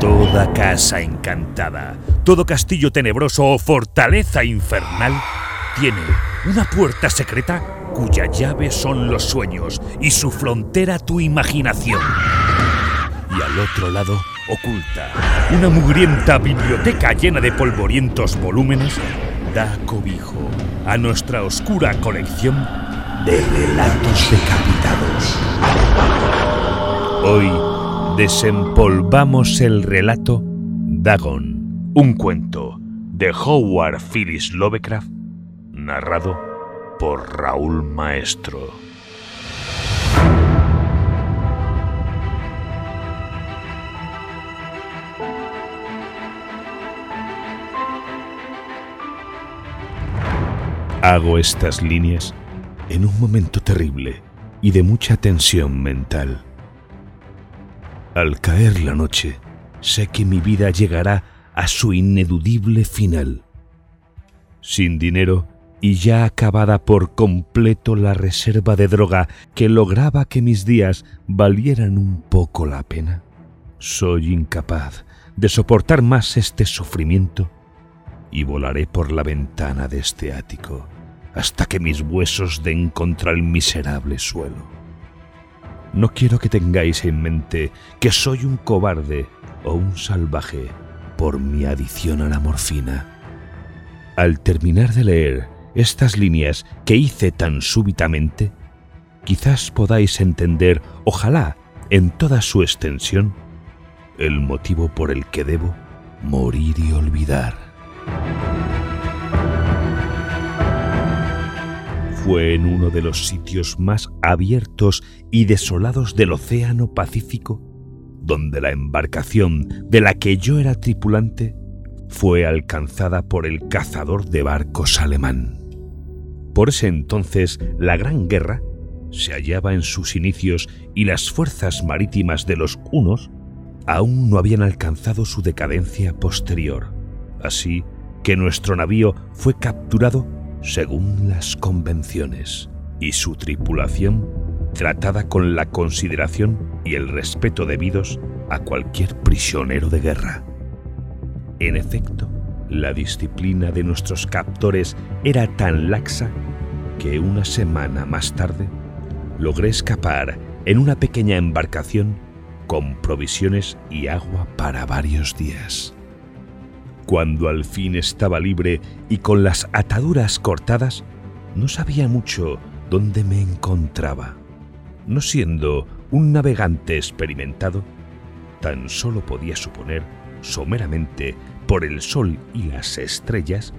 Toda casa encantada, todo castillo tenebroso o fortaleza infernal tiene una puerta secreta cuya llave son los sueños y su frontera tu imaginación. Y al otro lado, oculta, una mugrienta biblioteca llena de polvorientos volúmenes da cobijo a nuestra oscura colección de relatos decapitados. Hoy desempolvamos el relato Dagon, un cuento de Howard Phillips Lovecraft, narrado por Raúl Maestro. Hago estas líneas en un momento terrible y de mucha tensión mental. Al caer la noche, sé que mi vida llegará a su ineludible final. Sin dinero y ya acabada por completo la reserva de droga que lograba que mis días valieran un poco la pena, soy incapaz de soportar más este sufrimiento y volaré por la ventana de este ático hasta que mis huesos den contra el miserable suelo. No quiero que tengáis en mente que soy un cobarde o un salvaje por mi adición a la morfina. Al terminar de leer estas líneas que hice tan súbitamente, quizás podáis entender, ojalá en toda su extensión, el motivo por el que debo morir y olvidar. Fue en uno de los sitios más abiertos y desolados del Océano Pacífico donde la embarcación de la que yo era tripulante fue alcanzada por el cazador de barcos alemán. Por ese entonces la Gran Guerra se hallaba en sus inicios y las fuerzas marítimas de los hunos aún no habían alcanzado su decadencia posterior. Así que nuestro navío fue capturado según las convenciones y su tripulación tratada con la consideración y el respeto debidos a cualquier prisionero de guerra. En efecto, la disciplina de nuestros captores era tan laxa que una semana más tarde logré escapar en una pequeña embarcación con provisiones y agua para varios días. Cuando al fin estaba libre y con las ataduras cortadas, no sabía mucho dónde me encontraba. No siendo un navegante experimentado, tan solo podía suponer, someramente, por el sol y las estrellas,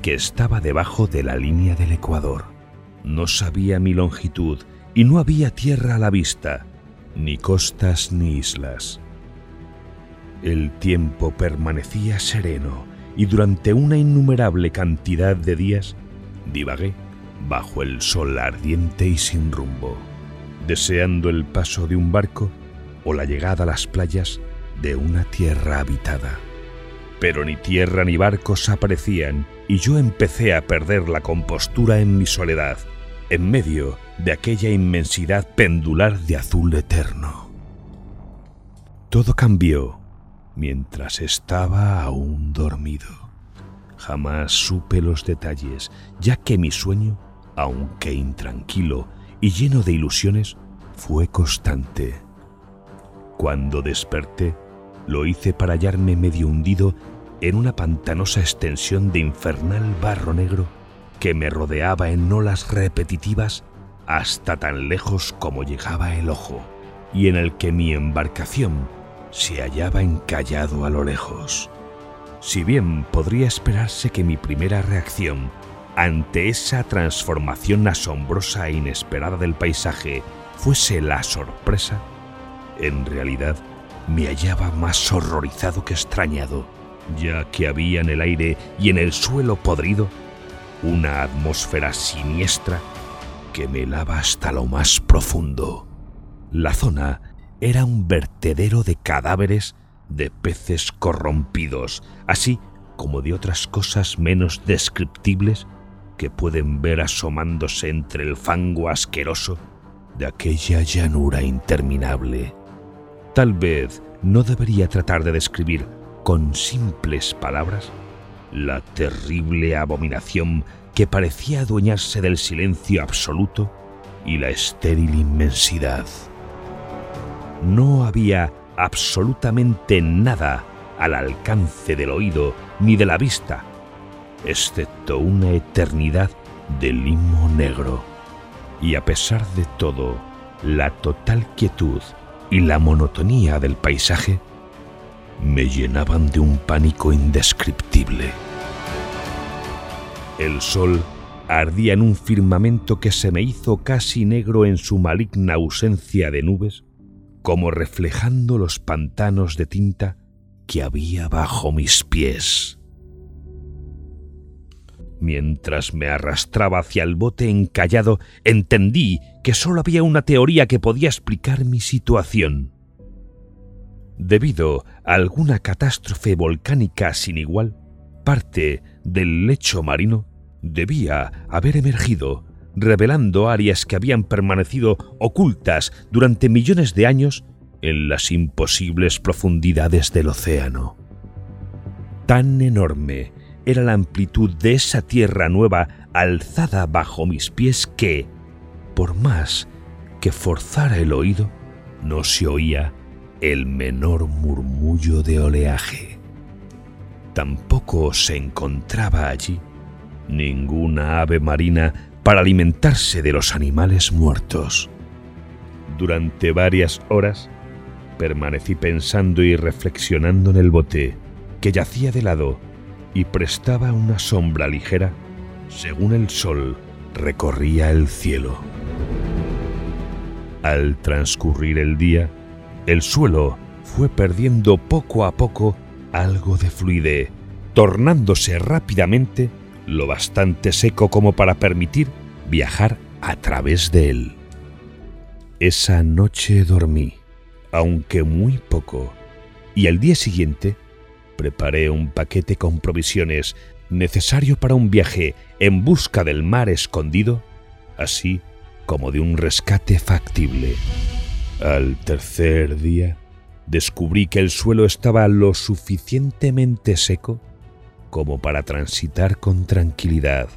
que estaba debajo de la línea del Ecuador. No sabía mi longitud y no había tierra a la vista, ni costas ni islas. El tiempo permanecía sereno y durante una innumerable cantidad de días divagué bajo el sol ardiente y sin rumbo, deseando el paso de un barco o la llegada a las playas de una tierra habitada. Pero ni tierra ni barcos aparecían y yo empecé a perder la compostura en mi soledad, en medio de aquella inmensidad pendular de azul eterno. Todo cambió mientras estaba aún dormido. Jamás supe los detalles, ya que mi sueño, aunque intranquilo y lleno de ilusiones, fue constante. Cuando desperté, lo hice para hallarme medio hundido en una pantanosa extensión de infernal barro negro que me rodeaba en olas repetitivas hasta tan lejos como llegaba el ojo, y en el que mi embarcación se hallaba encallado a lo lejos. Si bien podría esperarse que mi primera reacción ante esa transformación asombrosa e inesperada del paisaje fuese la sorpresa, en realidad me hallaba más horrorizado que extrañado, ya que había en el aire y en el suelo podrido una atmósfera siniestra que me helaba hasta lo más profundo. La zona era un vertedero de cadáveres de peces corrompidos, así como de otras cosas menos descriptibles que pueden ver asomándose entre el fango asqueroso de aquella llanura interminable. Tal vez no debería tratar de describir con simples palabras la terrible abominación que parecía adueñarse del silencio absoluto y la estéril inmensidad. No había absolutamente nada al alcance del oído ni de la vista, excepto una eternidad de limo negro. Y a pesar de todo, la total quietud y la monotonía del paisaje me llenaban de un pánico indescriptible. El sol ardía en un firmamento que se me hizo casi negro en su maligna ausencia de nubes, como reflejando los pantanos de tinta que había bajo mis pies. Mientras me arrastraba hacia el bote encallado, entendí que sólo había una teoría que podía explicar mi situación. Debido a alguna catástrofe volcánica sin igual, parte del lecho marino debía haber emergido, revelando áreas que habían permanecido ocultas durante millones de años en las imposibles profundidades del océano. Tan enorme era la amplitud de esa tierra nueva alzada bajo mis pies que, por más que forzara el oído, no se oía el menor murmullo de oleaje. Tampoco se encontraba allí ninguna ave marina para alimentarse de los animales muertos. Durante varias horas permanecí pensando y reflexionando en el bote, que yacía de lado y prestaba una sombra ligera según el sol recorría el cielo. Al transcurrir el día, el suelo fue perdiendo poco a poco algo de fluidez, tornándose rápidamente lo bastante seco como para permitir viajar a través de él. Esa noche dormí, aunque muy poco, y al día siguiente preparé un paquete con provisiones necesario para un viaje en busca del mar escondido, así como de un rescate factible. Al tercer día, descubrí que el suelo estaba lo suficientemente seco como para transitar con tranquilidad.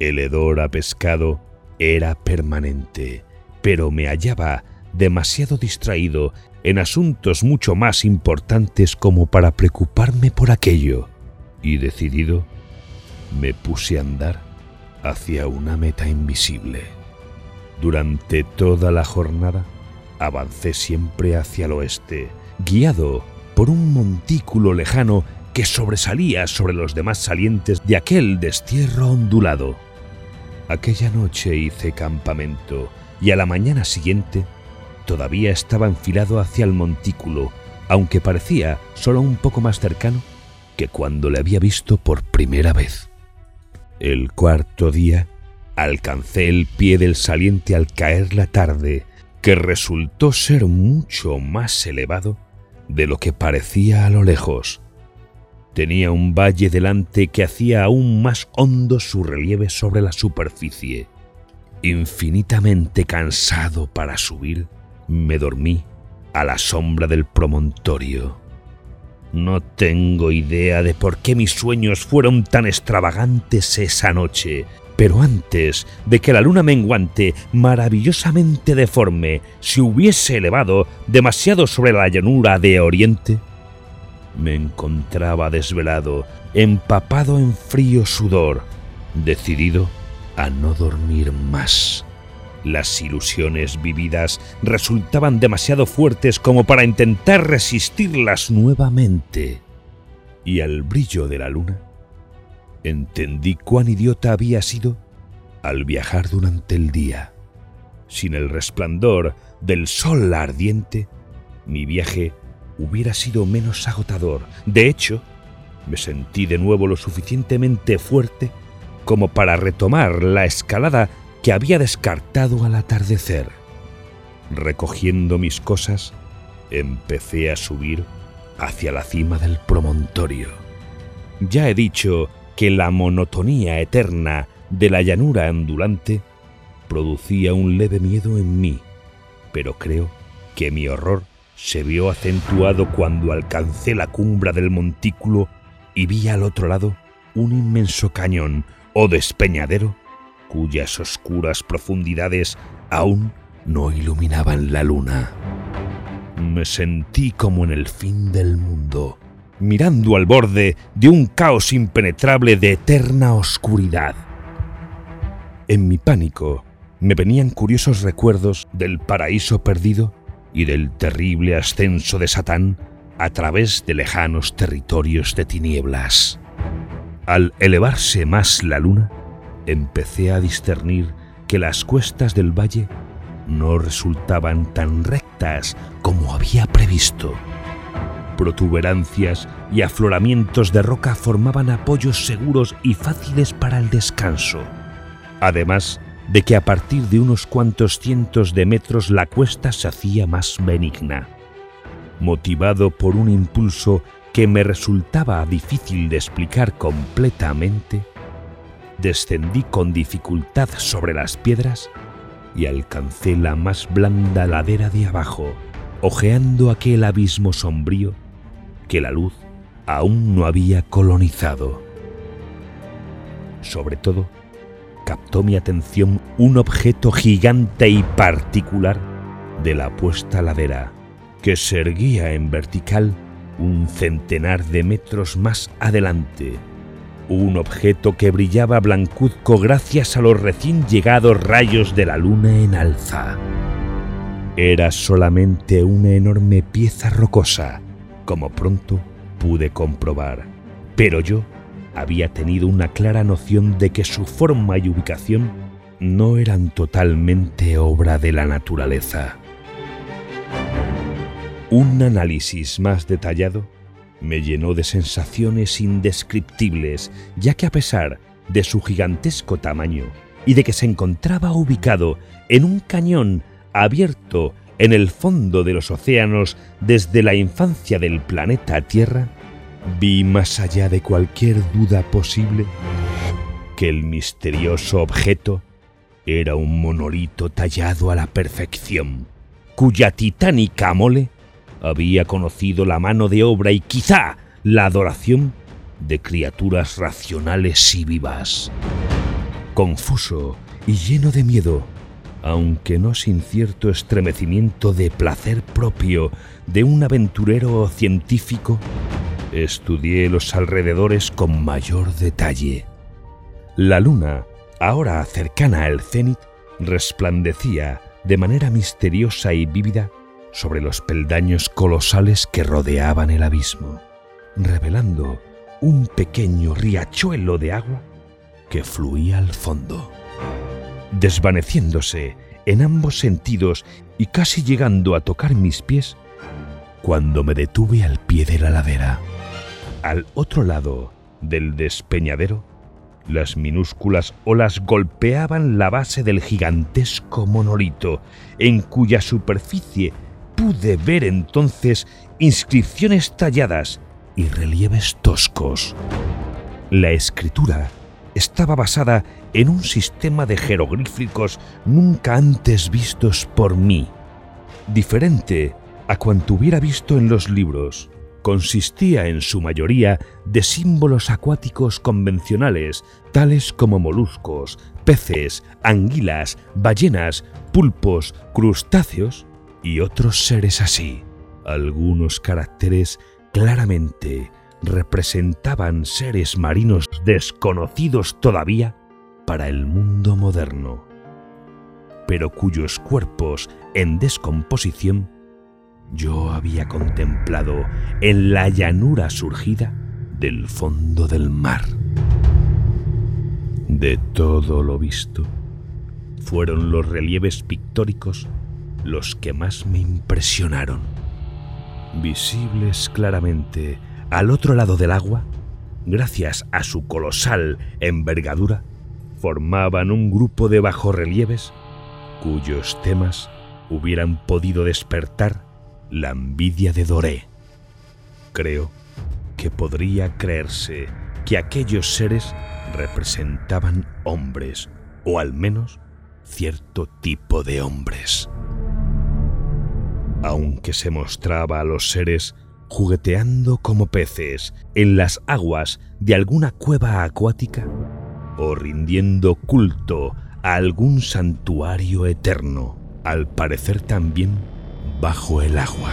El hedor a pescado era permanente, pero me hallaba demasiado distraído en asuntos mucho más importantes como para preocuparme por aquello, y decidido, me puse a andar hacia una meta invisible. Durante toda la jornada avancé siempre hacia el oeste, guiado por un montículo lejano que sobresalía sobre los demás salientes de aquel destierro ondulado. Aquella noche hice campamento y a la mañana siguiente todavía estaba enfilado hacia el montículo, aunque parecía solo un poco más cercano que cuando le había visto por primera vez. El cuarto día alcancé el pie del saliente al caer la tarde, que resultó ser mucho más elevado de lo que parecía a lo lejos. Tenía un valle delante que hacía aún más hondo su relieve sobre la superficie. Infinitamente cansado para subir, me dormí a la sombra del promontorio. No tengo idea de por qué mis sueños fueron tan extravagantes esa noche, pero antes de que la luna menguante, maravillosamente deforme, se hubiese elevado demasiado sobre la llanura de Oriente, me encontraba desvelado, empapado en frío sudor, decidido a no dormir más. Las ilusiones vividas resultaban demasiado fuertes como para intentar resistirlas nuevamente. Y al brillo de la luna, entendí cuán idiota había sido al viajar durante el día. Sin el resplandor del sol ardiente, mi viaje hubiera sido menos agotador. De hecho, me sentí de nuevo lo suficientemente fuerte como para retomar la escalada que había descartado al atardecer. Recogiendo mis cosas, empecé a subir hacia la cima del promontorio. Ya he dicho que la monotonía eterna de la llanura ondulante producía un leve miedo en mí, pero creo que mi horror se vio acentuado cuando alcancé la cumbre del montículo y vi al otro lado un inmenso cañón o despeñadero cuyas oscuras profundidades aún no iluminaban la luna. Me sentí como en el fin del mundo, mirando al borde de un caos impenetrable de eterna oscuridad. En mi pánico me venían curiosos recuerdos del paraíso perdido y del terrible ascenso de Satán a través de lejanos territorios de tinieblas. Al elevarse más la luna, empecé a discernir que las cuestas del valle no resultaban tan rectas como había previsto. Protuberancias y afloramientos de roca formaban apoyos seguros y fáciles para el descanso. Además de que a partir de unos cuantos cientos de metros la cuesta se hacía más benigna. Motivado por un impulso que me resultaba difícil de explicar completamente, descendí con dificultad sobre las piedras y alcancé la más blanda ladera de abajo, ojeando aquel abismo sombrío que la luz aún no había colonizado. Sobre todo, captó mi atención un objeto gigante y particular de la puesta ladera, que se erguía en vertical un centenar de metros más adelante un objeto que brillaba blancuzco gracias a los recién llegados rayos de la luna en alza. Era solamente una enorme pieza rocosa, como pronto pude comprobar, pero yo había tenido una clara noción de que su forma y ubicación no eran totalmente obra de la naturaleza. Un análisis más detallado me llenó de sensaciones indescriptibles, ya que a pesar de su gigantesco tamaño y de que se encontraba ubicado en un cañón abierto en el fondo de los océanos desde la infancia del planeta Tierra, vi más allá de cualquier duda posible que el misterioso objeto era un monolito tallado a la perfección, cuya titánica mole había conocido la mano de obra y quizá la adoración de criaturas racionales y vivas. Confuso y lleno de miedo, aunque no sin cierto estremecimiento de placer propio de un aventurero científico, estudié los alrededores con mayor detalle. La luna, ahora cercana al cenit, resplandecía de manera misteriosa y vívida sobre los peldaños colosales que rodeaban el abismo, revelando un pequeño riachuelo de agua que fluía al fondo, desvaneciéndose en ambos sentidos y casi llegando a tocar mis pies cuando me detuve al pie de la ladera. Al otro lado del despeñadero, las minúsculas olas golpeaban la base del gigantesco monolito, en cuya superficie pude ver entonces inscripciones talladas y relieves toscos. La escritura estaba basada en un sistema de jeroglíficos nunca antes vistos por mí, diferente a cuanto hubiera visto en los libros. Consistía en su mayoría de símbolos acuáticos convencionales, tales como moluscos, peces, anguilas, ballenas, pulpos, crustáceos y otros seres así. Algunos caracteres claramente representaban seres marinos desconocidos todavía para el mundo moderno, pero cuyos cuerpos en descomposición yo había contemplado en la llanura surgida del fondo del mar. De todo lo visto, fueron los relieves pictóricos los que más me impresionaron. Visibles claramente al otro lado del agua, gracias a su colosal envergadura, formaban un grupo de bajorrelieves cuyos temas hubieran podido despertar la envidia de Doré. Creo que podría creerse que aquellos seres representaban hombres, o al menos cierto tipo de hombres. aunque se mostraba a los seres jugueteando como peces en las aguas de alguna cueva acuática o rindiendo culto a algún santuario eterno, al parecer también bajo el agua.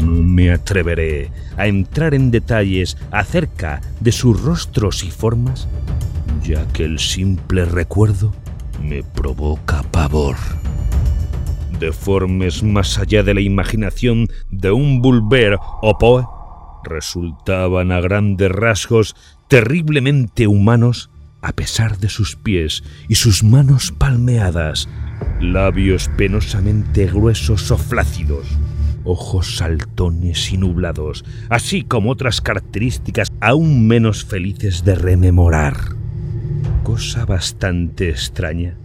Me atreveré a entrar en detalles acerca de sus rostros y formas, ya que el simple recuerdo me provoca pavor. Deformes más allá de la imaginación de un Bulber o Poe, resultaban a grandes rasgos terriblemente humanos a pesar de sus pies y sus manos palmeadas, labios penosamente gruesos o flácidos, ojos saltones y nublados, así como otras características aún menos felices de rememorar. Cosa bastante extraña,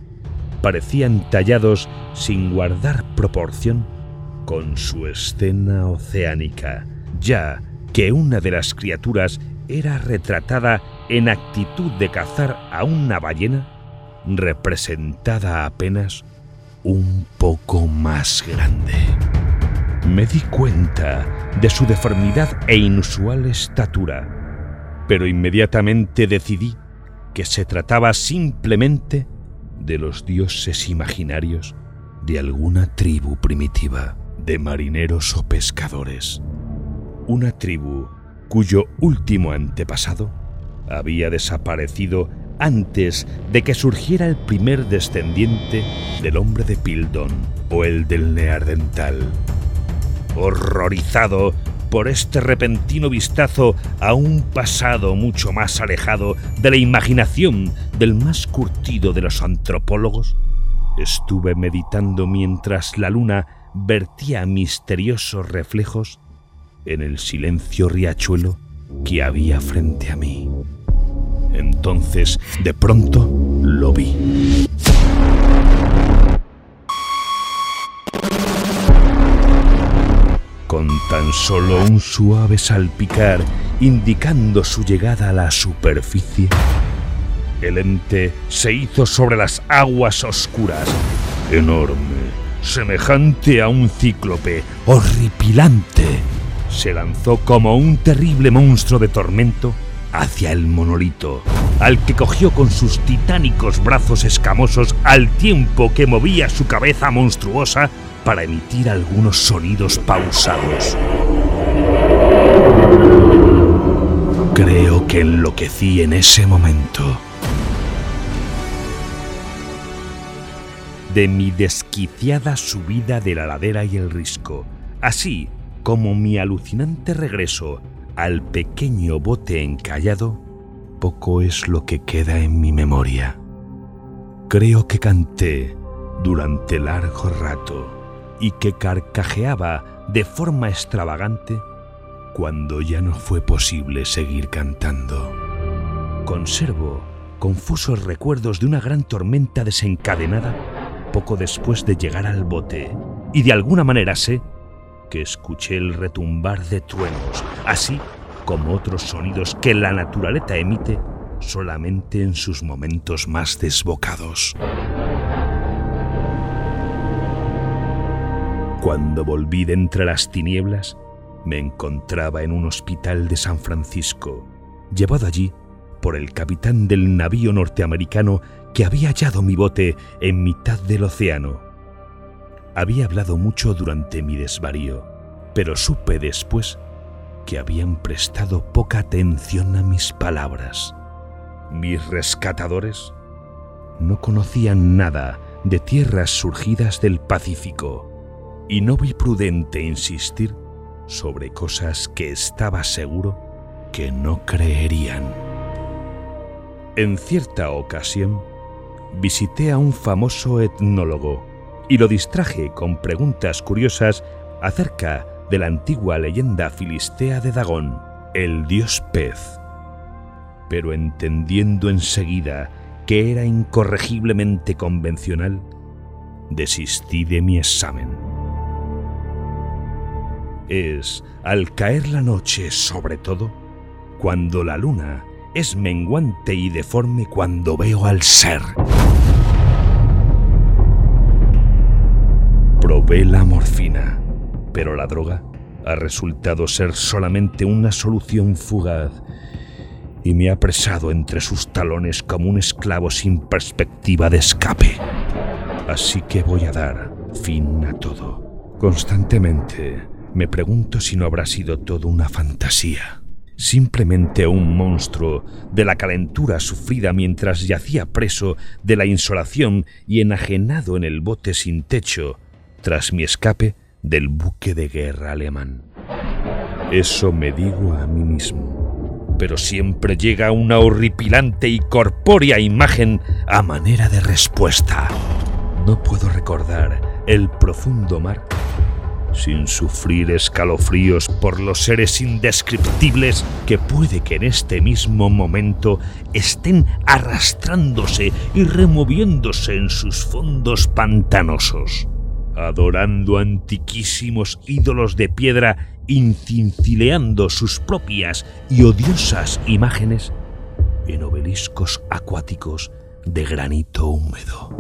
parecían tallados sin guardar proporción con su escena oceánica, ya que una de las criaturas era retratada en actitud de cazar a una ballena, representada apenas un poco más grande. Me di cuenta de su deformidad e inusual estatura, pero inmediatamente decidí que se trataba simplemente de los dioses imaginarios de alguna tribu primitiva de marineros o pescadores. Una tribu cuyo último antepasado había desaparecido antes de que surgiera el primer descendiente del hombre de Pildon o el del Neardental. Horrorizado por este repentino vistazo a un pasado mucho más alejado de la imaginación del más curtido de los antropólogos, estuve meditando mientras la luna vertía misteriosos reflejos en el silencio riachuelo que había frente a mí. Entonces, de pronto, lo vi. Con tan solo un suave salpicar indicando su llegada a la superficie, el ente se hizo sobre las aguas oscuras, enorme, semejante a un cíclope, horripilante. Se lanzó como un terrible monstruo de tormento hacia el monolito, al que cogió con sus titánicos brazos escamosos al tiempo que movía su cabeza monstruosa para emitir algunos sonidos pausados. Creo que enloquecí en ese momento. De mi desquiciada subida de la ladera y el risco, así como mi alucinante regreso al pequeño bote encallado, poco es lo que queda en mi memoria. Creo que canté durante largo rato y que carcajeaba de forma extravagante cuando ya no fue posible seguir cantando. Conservo confusos recuerdos de una gran tormenta desencadenada poco después de llegar al bote y de alguna manera sé que escuché el retumbar de truenos, así como otros sonidos que la naturaleza emite solamente en sus momentos más desbocados. Cuando volví de entre las tinieblas, me encontraba en un hospital de San Francisco, llevado allí por el capitán del navío norteamericano que había hallado mi bote en mitad del océano había hablado mucho durante mi desvarío, pero supe después que habían prestado poca atención a mis palabras. Mis rescatadores no conocían nada de tierras surgidas del Pacífico y no vi prudente insistir sobre cosas que estaba seguro que no creerían. En cierta ocasión, visité a un famoso etnólogo y lo distraje con preguntas curiosas acerca de la antigua leyenda filistea de Dagón, el dios pez. Pero entendiendo enseguida que era incorregiblemente convencional, desistí de mi examen. Es al caer la noche sobre todo, cuando la luna es menguante y deforme cuando veo al ser. Probé la morfina, Pero la droga ha resultado ser solamente una solución fugaz y me ha apresado entre sus talones como un esclavo sin perspectiva de escape. Así que voy a dar fin a todo. Constantemente me pregunto si no habrá sido todo una fantasía. Simplemente un monstruo de la calentura sufrida mientras yacía preso de la insolación y enajenado en el bote sin techo tras mi escape del buque de guerra alemán. Eso me digo a mí mismo, pero siempre llega una horripilante y corpórea imagen a manera de respuesta. No puedo recordar el profundo mar sin sufrir escalofríos por los seres indescriptibles que puede que en este mismo momento estén arrastrándose y removiéndose en sus fondos pantanosos, adorando antiquísimos ídolos de piedra, incincileando sus propias y odiosas imágenes en obeliscos acuáticos de granito húmedo.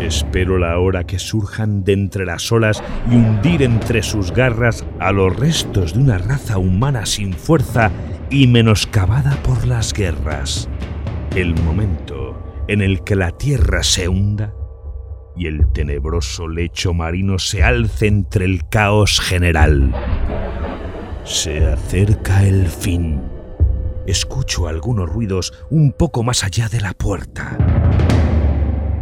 Espero la hora que surjan de entre las olas y hundir entre sus garras a los restos de una raza humana sin fuerza y menoscabada por las guerras. El momento en el que la tierra se hunda y el tenebroso lecho marino se alce entre el caos general. Se acerca el fin. Escucho algunos ruidos un poco más allá de la puerta.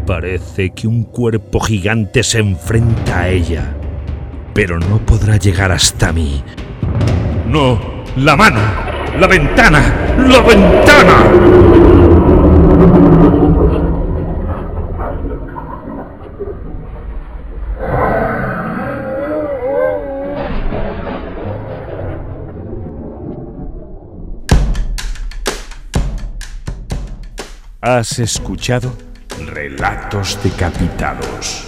Parece que un cuerpo gigante se enfrenta a ella, pero no podrá llegar hasta mí. No, la mano, la ventana, la ventana. ¿Has escuchado? Relatos decapitados.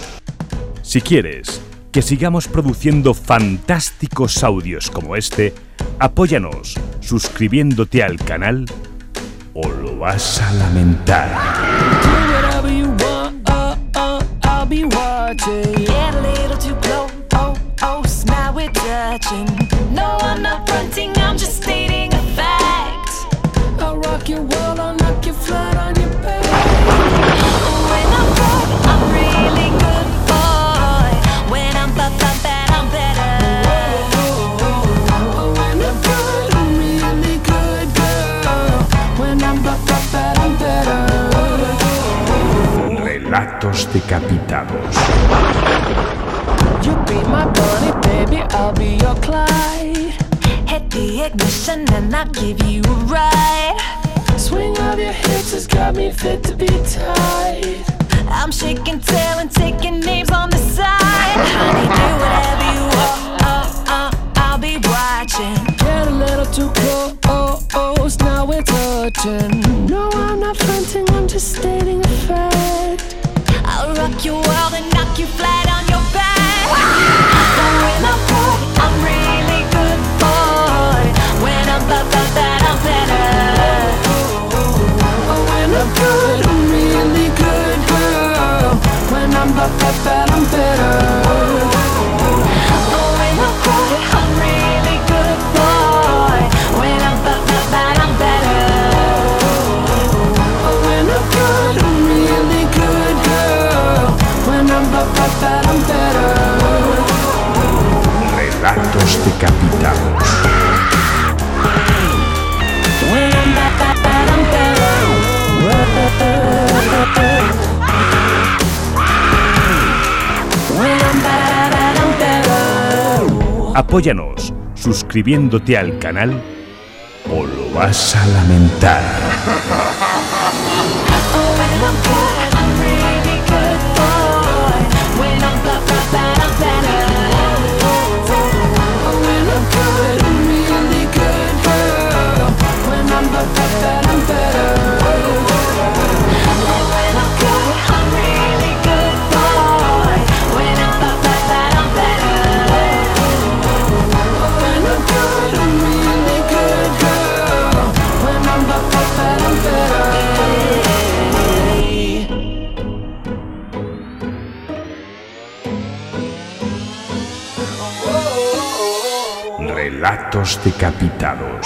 Si quieres que sigamos produciendo fantásticos audios como este, apóyanos suscribiéndote al canal o lo vas a lamentar. Relatos decapitados. You be my bunny, baby, I'll be your Clyde. Hit the ignition and I'll give you a ride. Swing of your hips has got me fit to be tied. I'm shaking tail and taking names on the side. Honey, do whatever you want. Oh, oh, I'll be watching. We're. No, I'm not fronting, I'm just stating a fact. I'll rock your world and knock you flat on your back. I'm good, I'm really good boy. When I'm bad, bad, bad, I'm better. Oh, when I'm good, I'm really good, girl. When I'm bad, bad, bad, I'm better. Apóyanos suscribiéndote al canal o lo vas a lamentar. Decapitados.